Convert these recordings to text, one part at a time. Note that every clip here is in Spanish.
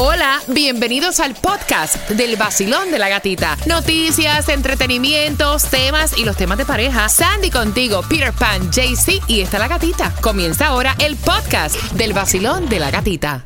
Hola, bienvenidos al podcast del vacilón de la gatita. Noticias, entretenimientos, temas y los temas de pareja. Sandy contigo, Peter Pan, JC y está la gatita. Comienza ahora el podcast del vacilón de la gatita.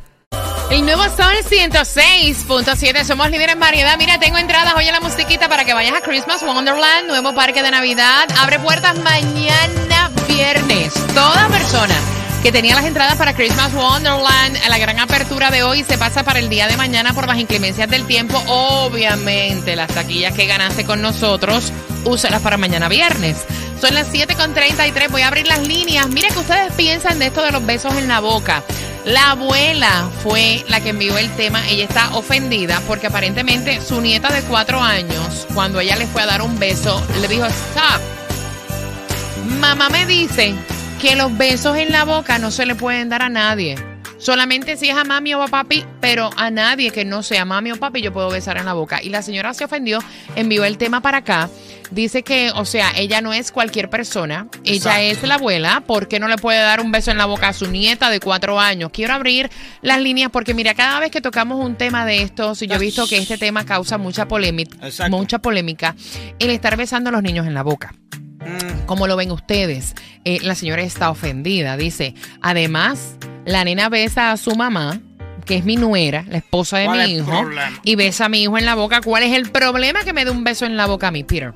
El nuevo Sol 106.7. Somos líderes en variedad. Mira, tengo entradas hoy en la musiquita para que vayas a Christmas Wonderland, nuevo parque de Navidad. Abre puertas mañana viernes. Toda persona que tenía las entradas para Christmas Wonderland, la gran apertura de hoy se pasa para el día de mañana por las inclemencias del tiempo. Obviamente, las taquillas que ganaste con nosotros, úsalas para mañana viernes. Son las 7.33, voy a abrir las líneas. Mira que ustedes piensan de esto de los besos en la boca. La abuela fue la que envió el tema. Ella está ofendida porque aparentemente su nieta de cuatro años, cuando ella le fue a dar un beso, le dijo, stop. Mamá me dice que los besos en la boca no se le pueden dar a nadie. Solamente si es a mami o a papi, pero a nadie que no sea mami o papi yo puedo besar en la boca. Y la señora se ofendió, envió el tema para acá. Dice que, o sea, ella no es cualquier persona, ella es la abuela, ¿por qué no le puede dar un beso en la boca a su nieta de cuatro años? Quiero abrir las líneas porque, mira, cada vez que tocamos un tema de estos, y yo he visto que este tema causa mucha polémica, Exacto. mucha polémica, el estar besando a los niños en la boca. Mm, ¿Cómo lo ven ustedes? Eh, la señora está ofendida. Dice, además, la nena besa a su mamá, que es mi nuera, la esposa de ¿Cuál mi es hijo, problema? y besa a mi hijo en la boca. ¿Cuál es el problema que me dé un beso en la boca a mí, Peter?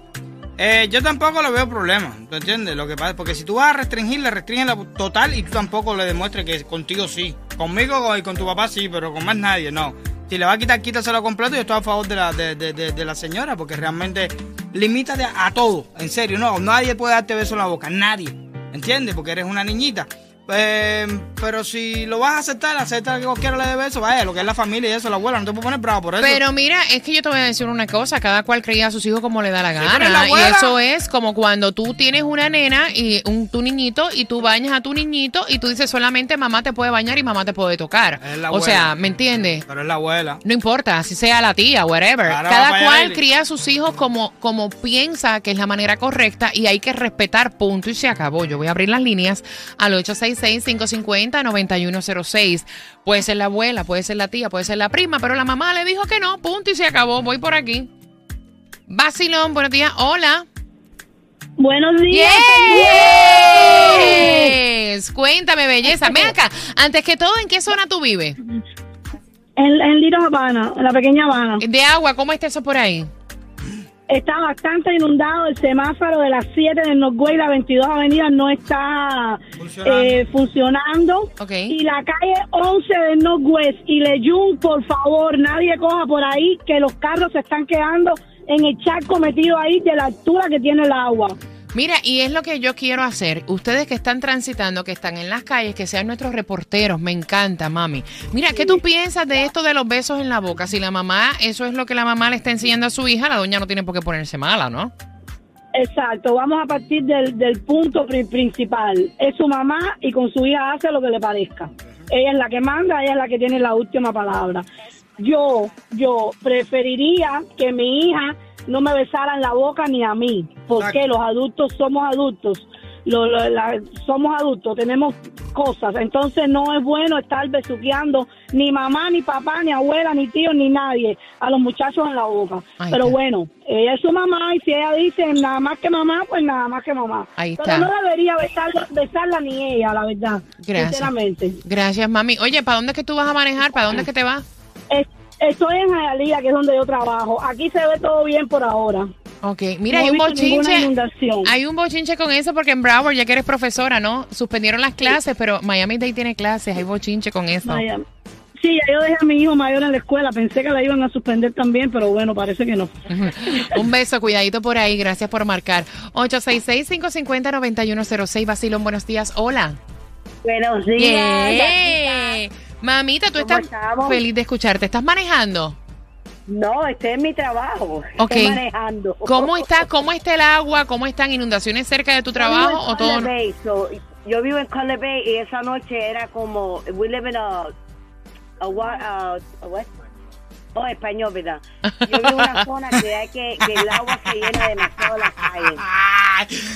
eh, yo tampoco le veo problema, ¿tú entiendes? Lo que pasa porque si tú vas a restringir, le restringen la total y tú tampoco le demuestres que contigo sí. Conmigo y con tu papá sí, pero con más nadie no. Si le va a quitar, quítaselo completo. Yo estoy a favor de la, de, de- de- de la señora porque realmente limítate a, todo, en serio. No, nadie puede darte beso en la boca, nadie. ¿Entiendes? Porque eres una niñita. Eh, pero si lo vas a aceptar, acepta que cualquiera le dé beso, vaya, lo que es la familia y eso, la abuela, no te puedes poner bravo por eso. Pero mira, es que yo te voy a decir una cosa, cada cual cría a sus hijos como le da la gana. y eso es como cuando tú tienes una nena y un, tu niñito y tú bañas a tu niñito y tú dices solamente mamá te puede bañar y mamá te puede tocar. Es la O sea. ¿me entiendes? Pero es la abuela. No importa, así sea la tía, whatever. Ahora Cada cual cría a sus hijos como, como piensa que es la manera correcta y hay que respetar, punto y se acabó. Yo voy a abrir las líneas al 866-550-9106. Puede ser la abuela, puede ser la tía, puede ser la prima, pero la mamá le dijo que no, punto y se acabó. Voy por aquí. Basilón, buenos días. Hola. Buenos días. Yes. Cuéntame, belleza. Ven acá. Antes que todo, ¿en qué zona tú vives? En, en Little Habana, en la pequeña Habana. De agua, ¿cómo está eso por ahí? Está bastante inundado. El semáforo de las 7 del Northway, la 22 Avenida, no está Funcionando. eh, funcionando. Y la calle 11 del Northwest y Leyun, por favor, nadie coja por ahí que los carros se están quedando en el charco metido ahí de la altura que tiene el agua. Mira, y es lo que yo quiero hacer. Ustedes que están transitando, que están en las calles, que sean nuestros reporteros. Me encanta, mami. Mira, ¿qué tú piensas de esto de los besos en la boca? Si la mamá, eso es lo que la mamá le está enseñando a su hija, la doña no tiene por qué ponerse mala, ¿no? Exacto, vamos a partir del, del punto pri- principal. Es su mamá y con su hija hace lo que le parezca. Ella es la que manda, ella es la que tiene la última palabra. Yo, yo preferiría que mi hija no me besara en la boca ni a mí, porque Exacto. los adultos somos adultos, lo- lo- la- somos adultos, tenemos cosas, entonces no es bueno estar besuqueando ni mamá, ni papá, ni abuela, ni tío, ni nadie a los muchachos en la boca. Ahí Pero está. bueno, ella es su mamá y si ella dice nada más que mamá, pues nada más que mamá. Ahí Pero está. no debería besarla, besarla ni ella, la verdad. Gracias. Sinceramente. Gracias, mami. Oye, ¿para dónde es que tú vas a manejar? ¿Para dónde es que te vas? Es- estoy en Hialeah, que es donde yo trabajo. Aquí se ve todo bien por ahora. Ok, mira, No hay un bochinche. Hay un bochinche con eso porque en Broward, ya que eres profesora, ¿no? Suspendieron las clases, pero Miami Dade tiene clases, hay bochinche con eso. Miami. Sí, ya yo dejé a mi hijo mayor en la escuela. Pensé que la iban a suspender también, pero bueno, parece que no. Un beso, cuidadito por ahí, gracias por marcar. 866-550-9106, Basilón, buenos días, hola. Buenos días. Yeah. Mamita, tú ¿Cómo estás estamos? feliz de escucharte, ¿estás manejando? No, este es mi trabajo. Ok. Estoy manejando. ¿Cómo está, ¿Cómo está el agua? ¿Cómo están inundaciones cerca de tu trabajo? ¿O todo? Color Bay, so, yo vivo en Color Bay y esa noche era como we live in a a, a, a what? Oh, español, ¿verdad? Yo vivo en una zona que hay que, que el agua se llena demasiado las calles.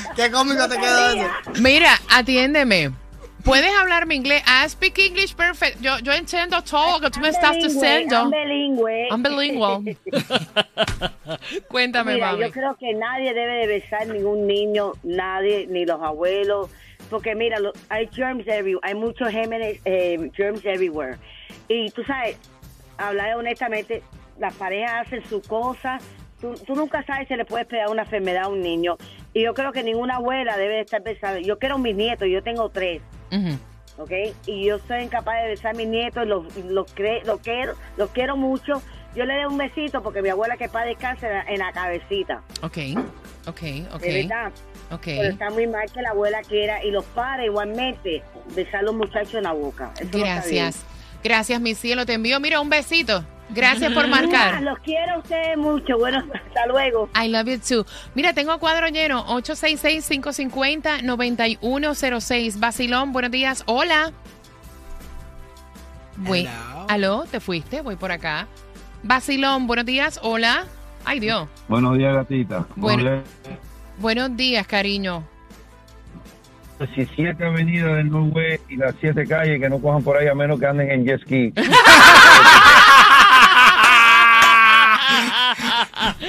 ¡Qué cómico te quedó eso! Mira, atiéndeme. Puedes hablarme inglés. I speak English perfect. Yo, yo entiendo todo lo que tú me estás diciendo. bilingüe. I'm bilingual. Cuéntame, Mira, mami. yo creo que nadie debe de besar ningún niño, nadie, ni los abuelos, porque mira, lo- hay germs everywhere, hay muchos gémenes, eh, germs everywhere. Y tú sabes, hablar honestamente, las parejas hacen su cosa, tú, tú nunca sabes si le puedes pegar una enfermedad a un niño. Y yo creo que ninguna abuela debe de estar besando. Yo quiero mis nietos, yo tengo tres. Ujú. ¿ok? Y yo soy incapaz de besar a mis nietos, los, los, cre- los quiero, los quiero mucho. Yo le doy un besito porque mi abuela que padre descansa en la, en la cabecita, Ok, ok, ok. de verdad. Ok. Pero está muy mal que la abuela quiera y los padres igualmente besar a los muchachos en la boca. Eso no. Gracias. Gracias, mi cielo. Te envío, mira, un besito. Gracias por marcar. los quiero a ustedes mucho. Bueno, hasta luego. I love you too. Mira, tengo cuadro lleno. 866-550-9106. Basilón, buenos días. Hola. Voy. ¿Aló? ¿Te fuiste? Voy por acá. Basilón, buenos días. Hola. Ay, Dios. Buenos días, gatita. Bueno. Hola. Buenos días, cariño. 17 avenidas del Norway y las 7 calles que no cojan por ahí a menos que anden en jet ski.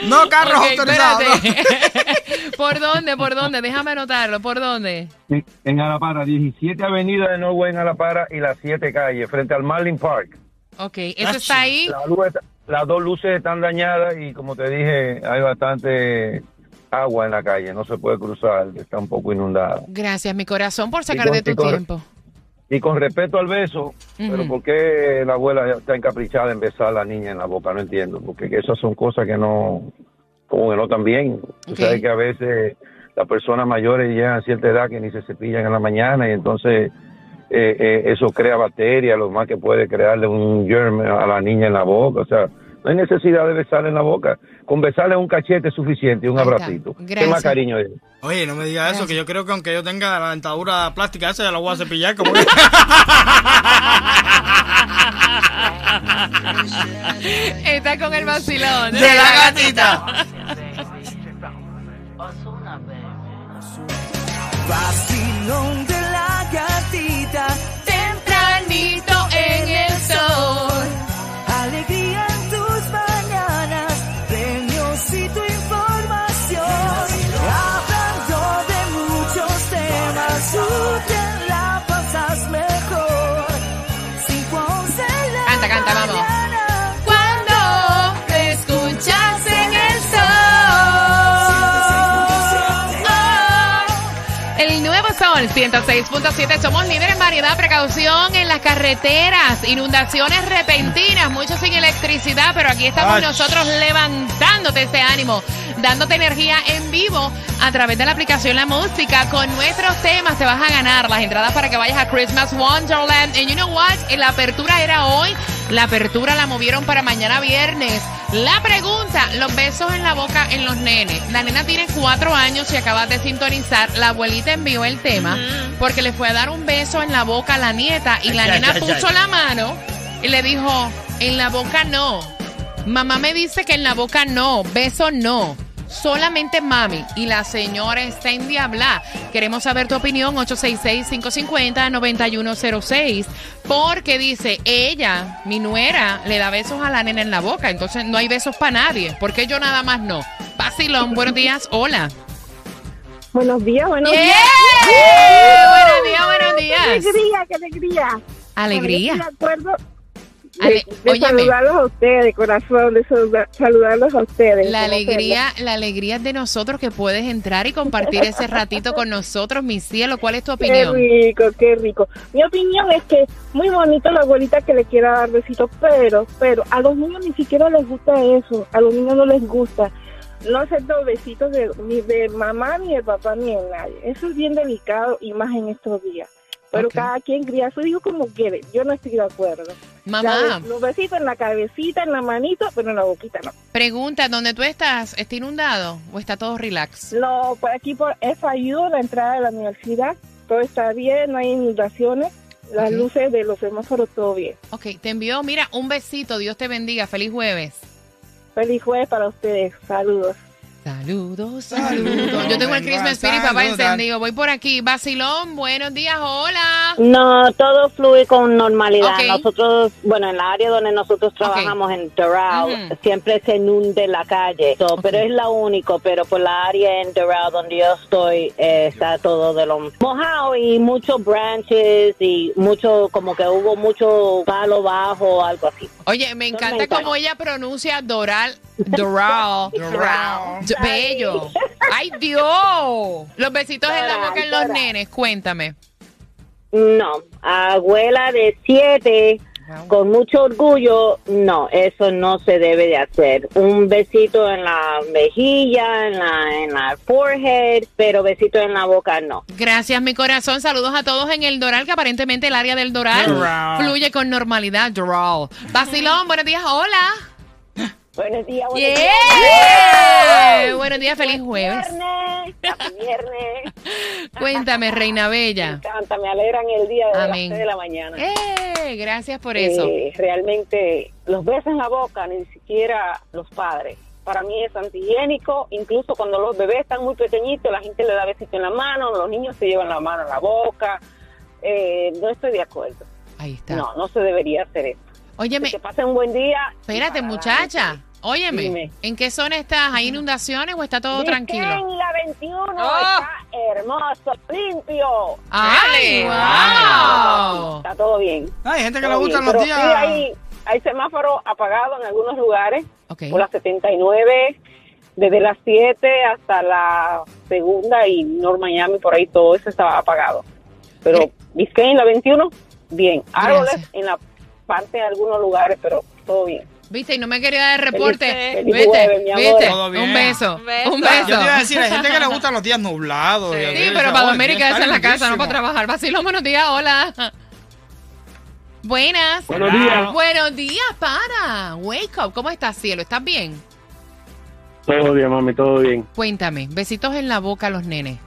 No carros Ok, autorizados. no. espérate. ¿Por dónde? ¿Por dónde? Déjame anotarlo. ¿Por dónde? En- en Alapara, 17 avenidas del Norway en Alapara y las 7 calles frente al Marlin Park. Ok, eso está ahí. La luz está- las dos luces están dañadas y como te dije, hay bastante agua en la calle, no se puede cruzar, está un poco inundada. Gracias, mi corazón, por sacar de tu tiempo. Y con respecto al beso, pero. ¿por qué la abuela está encaprichada en besar a la niña en la boca? No entiendo, porque esas son cosas que no, como que no están bien. Tú Ok. sabes que a veces las personas mayores llegan a cierta edad que ni se cepillan en la mañana y entonces eh, eh, eso crea bacterias, lo más que puede crearle un germ a la niña en la boca. O sea, no hay necesidad de besarle en la boca. Con besarle un cachete es suficiente y un abracito. ¿Qué más cariño es? Oye, no me digas eso, que yo creo que aunque yo tenga la dentadura plástica esa, ya la voy a cepillar como. Está con el vacilón. De la gatita. El nuevo sol 106.7. Somos líderes en variedad, precaución en las carreteras, inundaciones repentinas, muchos sin electricidad, pero aquí estamos Ach. nosotros levantándote ese ánimo, dándote energía en vivo a través de la aplicación La Música. Con nuestros temas te vas a ganar las entradas para que vayas a Christmas Wonderland. And you know what? La apertura era hoy. La apertura la movieron para mañana viernes. La pregunta, los besos en la boca en los nenes. La nena tiene cuatro años y acabas de sintonizar. La abuelita envió el tema porque le fue a dar un beso en la boca a la nieta y la nena puso la mano y le dijo, en la boca no. Mamá me dice que en la boca no, beso no. Solamente mami. Y la señora está en diabla. Queremos saber tu opinión, 866-550-9106. Porque dice, ella, mi nuera, le da besos a la nena en la boca. Entonces no hay besos para nadie. ¿Por qué yo nada más no? Vacilón, buenos días, hola. Buenos días, buenos ¡Yeah! días. Buenos días, buenos ¡Qué días. alegría, qué alegría! Alegría. Bueno, yo estoy de acuerdo de, saludarlos a ustedes, de corazón, de saluda- saludarlos a ustedes. La alegría, la alegría es de nosotros que puedes entrar y compartir ese ratito con nosotros, mi cielo. ¿Cuál es tu Qué opinión? rico, qué rico. Mi opinión es que muy bonito la abuelita que le quiera dar besitos, pero, pero a los niños ni siquiera les gusta eso. A los niños no les gusta. No acepto besitos de, ni de mamá, ni de papá, ni de nadie. Eso es bien delicado y más en estos días. Pero Ok. cada quien cría a su hijo como quiere. Yo no estoy de acuerdo. Mamá, los besitos en la cabecita, en la manito, pero en la boquita no. pregunta, ¿dónde tú estás? ¿Está inundado o está todo relax? No, por aquí por FIU, la entrada de la universidad, todo está bien, no hay inundaciones, las Ok. luces de los semáforos, todo bien. Ok, te envió, mira, un besito, Dios te bendiga, feliz jueves. Feliz jueves para ustedes, saludos. Saludos, saludos. Yo tengo el Christmas Spirit, papá, encendido. Voy por aquí. Basilón, buenos días, hola. No, todo fluye con normalidad. Nosotros, bueno, en la área donde nosotros trabajamos en Doral, Ujú. siempre se inunde la calle. So, Pero es la único, pero por la área en Doral donde yo estoy, eh, está todo de lo mojado y muchos branches y mucho, como que hubo mucho palo bajo, algo así. Oye, me encanta cómo ella pronuncia Doral. Doral. Doral. Bello. ¡Ay, Dios! Los besitos en la boca en los Doral. nenes, cuéntame. No, abuela de siete, con mucho orgullo, no, eso no se debe de hacer. Un besito en la mejilla, en la, en la forehead, pero besito en la boca no. Gracias, mi corazón. Saludos a todos en el Doral, que aparentemente el área del Doral Doral. fluye con normalidad. Doral. Basilón, buenos días, hola. Buenos días, buenos Yeah. días. Buenos días, feliz jueves. Viernes, viernes. Cuéntame, Reina Me Bella. encanta, me alegran el día de Amén. las de la mañana. Eh, gracias por eso. Eh, realmente los besos en la boca, ni siquiera los padres. Para mí es antihigiénico, incluso cuando los bebés están muy pequeñitos, la gente le da besito en la mano, los niños se llevan la mano en la boca. Eh, no estoy de acuerdo. Ahí está. No, no se debería hacer esto. Óyeme, Que pasen un buen día. espérate, muchacha. Óyeme, Dime. ¿en qué zona estás? ¿Hay inundaciones o está todo Dice tranquilo? En la 21 Oh. está hermoso, limpio. ¡Ay, Ah, wow! Está todo bien. Hay gente que le gustan bien, los pero días. sí hay, hay semáforo apagado en algunos lugares. Ok. Por la 79, desde las 7 hasta la segunda y North Miami, por ahí todo eso estaba apagado. Pero Biscayne en la 21, bien. Árboles Gracias. en la parte de algunos lugares, pero todo bien. ¿Viste? Y no me quería dar el reporte. Feliz- feliz ¿Viste? jueves, mi amor. ¿Viste? Un beso. Un beso. Yo te iba a decir, hay gente que le gustan los días nublados. y Sí, así, pero para "Oh, dormir y está quedarse en la casa, no lindísimo". para trabajar. Vacilón, buenos días, hola. Buenas. Buenos días. Buenos días, para. Wake up. ¿Cómo estás, cielo? ¿Estás bien? Todo bien, mami, todo bien. Cuéntame. Besitos en la boca a los nenes.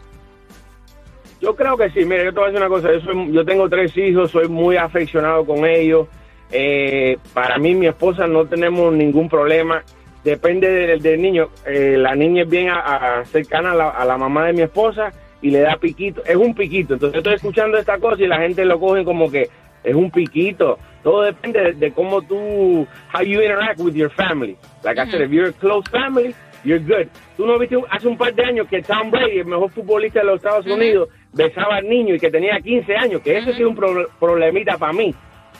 Yo creo que sí. Mira, yo te voy a decir una cosa. Yo, soy- yo tengo tres hijos, soy muy afeccionado con ellos. Eh, para mí, mi esposa, no tenemos ningún problema. Depende del, del niño. Eh, la niña es bien a- a- cercana a la, a la mamá de mi esposa y le da piquito. Es un piquito. Entonces, estoy escuchando esta cosa y la gente lo coge como que es un piquito. Todo depende de, de cómo tú, how you interact with your family. Like I said, if you're a close family, you're good. Tú no viste hace un par de años que Tom Brady, el mejor futbolista de los Estados Unidos, besaba al niño y que tenía 15 años, que eso sí es un pro- problemita para mí.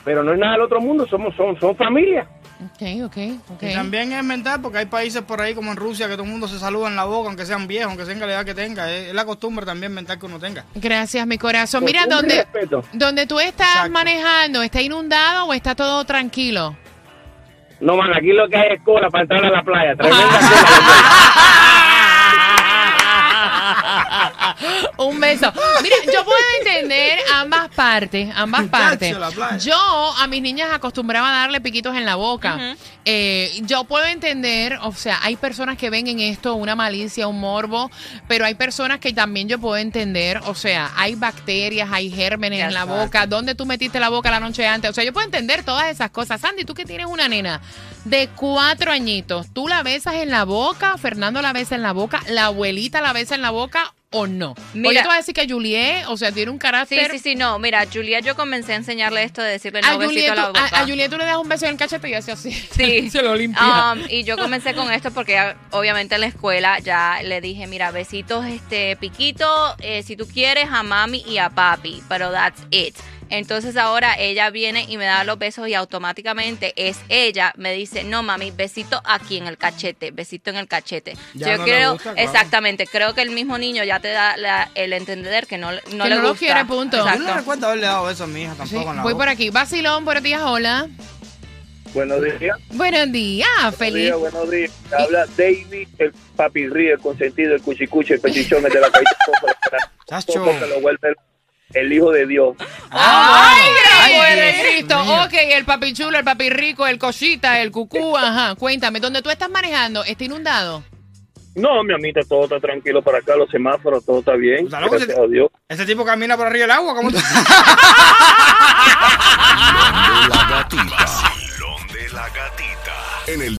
Pero no es nada del otro mundo, somos son, son familia. Ok, ok, ok. Y también es mental porque hay países por ahí como en Rusia que todo el mundo se saluda en la boca, aunque sean viejos, aunque sean la edad que tenga. Es, la costumbre también mental que uno tenga. Gracias, mi corazón. Mira, donde, donde tú estás Exacto. manejando, ¿está inundado o está todo tranquilo? No, man, aquí lo que hay es cola para entrar a la playa. Tremenda cola. Un beso. Mira, yo puedo entender ambas partes, ambas partes. Yo a mis niñas acostumbraba a darle piquitos en la boca. Eh, yo puedo entender, o sea, hay personas que ven en esto una malicia, un morbo, pero hay personas que también yo puedo entender, o sea, hay bacterias, hay gérmenes en la boca, ¿dónde tú metiste la boca la noche antes? O sea, yo puedo entender todas esas cosas. Sandy, tú que tienes una nena de cuatro añitos, ¿tú la besas en la boca? ¿Fernando la besa en la boca? ¿La abuelita la besa en la boca? ¿O no? Mira- Oye, te voy a decir que Juliet, o sea, tiene un Sí, carácter. sí, sí, no. Mira, Julia, yo comencé a enseñarle esto de decirle A no besito Juliet, a la boca. a, a Juliet tú le das un beso en el cachete y hace así. Sí. Se lo limpia. Um, y yo comencé con esto porque obviamente en la escuela ya le dije, mira, besitos, este, piquito, eh, si tú quieres a mami y a papi, pero that's it. Entonces ahora ella viene y me da los besos y automáticamente es ella, me dice, no mami, besito aquí en el cachete, besito en el cachete. Ya yo no creo, gusta, claro. exactamente, creo que el mismo niño ya te da la- el entender que no, no Que le no lo gusta. quiere, punto. Yo no Exacto. recuerdo haberle dado eso a mi hija Sí, tampoco en la voy boca. por aquí. Basilón, buenos días, hola. Buenos días. Buenos días, feliz. Buenos días, buenos días. Habla David, el papi ríe, el consentido, el cuchicucho, el petichón, el de la caída. Chacho. que lo vuelve el hijo de Dios. ¡Ay, Ay, Cristo! Ok, el papi chulo, el papi rico, el cosita, el cucú, ajá. Cuéntame, ¿dónde tú estás manejando? ¿Está inundado? No, mi amita, todo está tranquilo para acá, los semáforos, todo está bien. Gracias a Dios. Ese tipo camina por arriba del agua, ¿cómo tú? La gatita. Vacilón de la gatita. En el